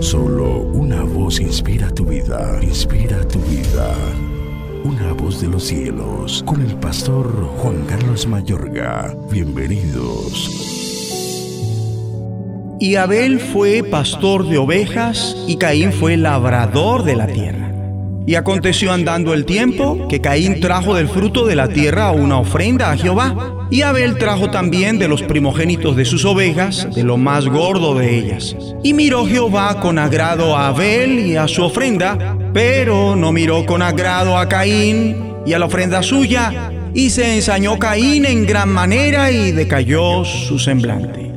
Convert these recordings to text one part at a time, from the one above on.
Solo una voz inspira tu vida, inspira tu vida. Una voz de los cielos, con el pastor Juan Carlos Mayorga. Bienvenidos. Y Abel fue pastor de ovejas y Caín fue labrador de la tierra. Y aconteció andando el tiempo que Caín trajo del fruto de la tierra una ofrenda a Jehová. Y Abel trajo también de los primogénitos de sus ovejas, de lo más gordo de ellas. Y miró Jehová con agrado a Abel y a su ofrenda, pero no miró con agrado a Caín y a la ofrenda suya. Y se ensañó Caín en gran manera y decayó su semblante.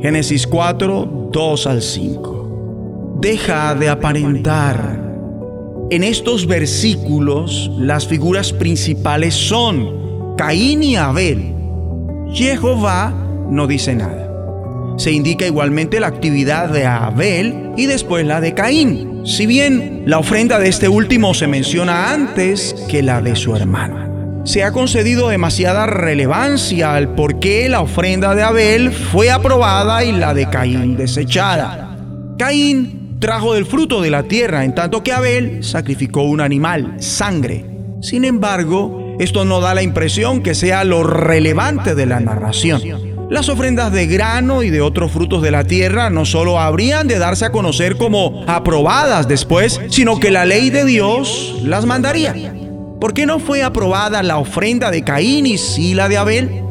Génesis 4, 2 al 5. Deja de aparentar en estos versículos las figuras principales son Caín y Abel. Jehová no dice nada. Se indica igualmente la actividad de Abel y después la de Caín, si bien la ofrenda de este último se menciona antes que la de su hermano. Se ha concedido demasiada relevancia al por qué la ofrenda de Abel fue aprobada y la de Caín desechada. Caín trajo del fruto de la tierra, en tanto que Abel sacrificó un animal, sangre. Sin embargo, esto no da la impresión que sea lo relevante de la narración. Las ofrendas de grano y de otros frutos de la tierra no solo habrían de darse a conocer como aprobadas después, sino que la ley de Dios las mandaría. ¿Por qué no fue aprobada la ofrenda de Caín y sí la de Abel?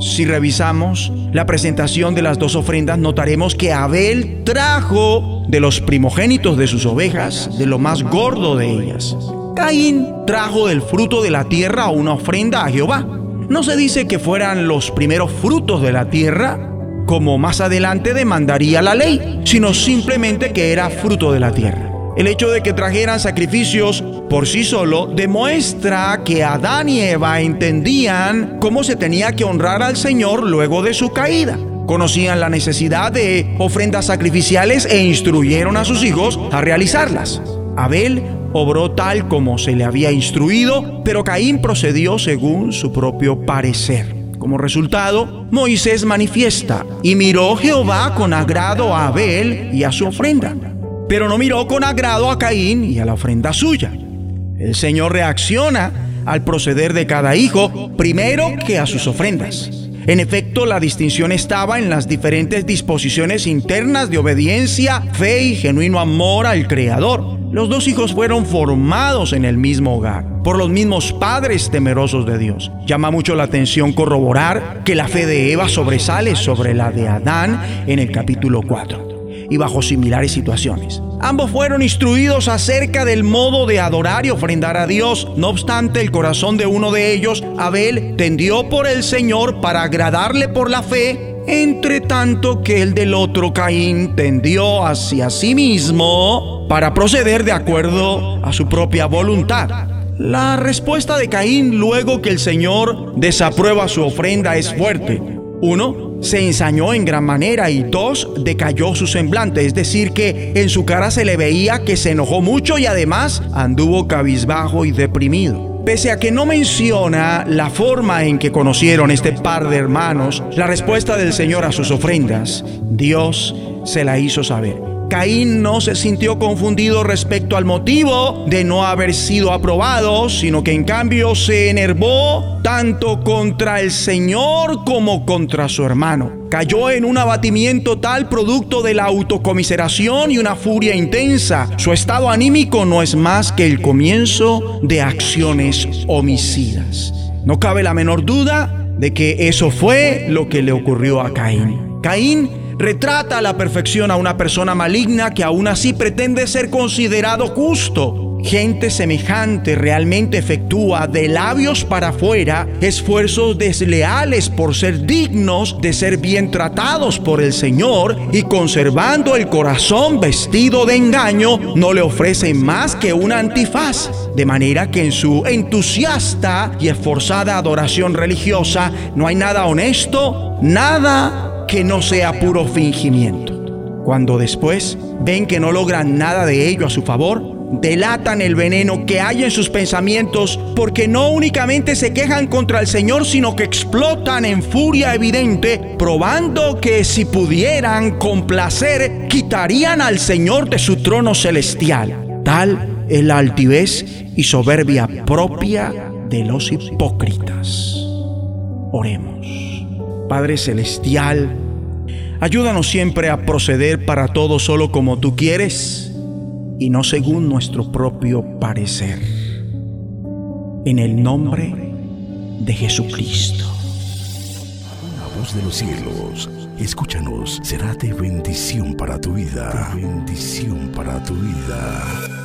Si revisamos la presentación de las dos ofrendas, notaremos que Abel trajo de los primogénitos de sus ovejas, de lo más gordo de ellas. Caín trajo del fruto de la tierra una ofrenda a Jehová. No se dice que fueran los primeros frutos de la tierra, como más adelante demandaría la ley, sino simplemente que era fruto de la tierra. El hecho de que trajeran sacrificios por sí solo demuestra que Adán y Eva entendían cómo se tenía que honrar al Señor luego de su caída. Conocían la necesidad de ofrendas sacrificiales e instruyeron a sus hijos a realizarlas. Abel obró tal como se le había instruido, pero Caín procedió según su propio parecer. Como resultado, Moisés manifiesta, y miró Jehová con agrado a Abel y a su ofrenda pero no miró con agrado a Caín y a la ofrenda suya. El Señor reacciona al proceder de cada hijo primero que a sus ofrendas. En efecto, la distinción estaba en las diferentes disposiciones internas de obediencia, fe y genuino amor al Creador. Los dos hijos fueron formados en el mismo hogar, por los mismos padres temerosos de Dios. Llama mucho la atención corroborar que la fe de Eva sobresale sobre la de Adán en el capítulo 4 y bajo similares situaciones. Ambos fueron instruidos acerca del modo de adorar y ofrendar a Dios. No obstante, el corazón de uno de ellos, Abel, tendió por el Señor para agradarle por la fe, entre tanto que el del otro, Caín, tendió hacia sí mismo para proceder de acuerdo a su propia voluntad. La respuesta de Caín luego que el Señor desaprueba su ofrenda es fuerte. Uno, se ensañó en gran manera y dos, decayó su semblante, es decir, que en su cara se le veía que se enojó mucho y además anduvo cabizbajo y deprimido. Pese a que no menciona la forma en que conocieron este par de hermanos, la respuesta del Señor a sus ofrendas, Dios se la hizo saber. Caín no se sintió confundido respecto al motivo de no haber sido aprobado, sino que en cambio se enervó tanto contra el Señor como contra su hermano. Cayó en un abatimiento tal producto de la autocomiseración y una furia intensa. Su estado anímico no es más que el comienzo de acciones homicidas. No cabe la menor duda de que eso fue lo que le ocurrió a Caín. Caín retrata la perfección a una persona maligna que aún así pretende ser considerado justo. Gente semejante realmente efectúa de labios para afuera esfuerzos desleales por ser dignos de ser bien tratados por el Señor y conservando el corazón vestido de engaño no le ofrecen más que una antifaz. De manera que en su entusiasta y esforzada adoración religiosa no hay nada honesto, nada que no sea puro fingimiento. Cuando después ven que no logran nada de ello a su favor, delatan el veneno que hay en sus pensamientos porque no únicamente se quejan contra el Señor, sino que explotan en furia evidente, probando que si pudieran complacer, quitarían al Señor de su trono celestial. Tal es la altivez y soberbia propia de los hipócritas. Oremos. Padre Celestial, ayúdanos siempre a proceder para todo solo como tú quieres y no según nuestro propio parecer. En el nombre de Jesucristo. La voz de los cielos, escúchanos, será de bendición para tu vida. bendición para tu vida.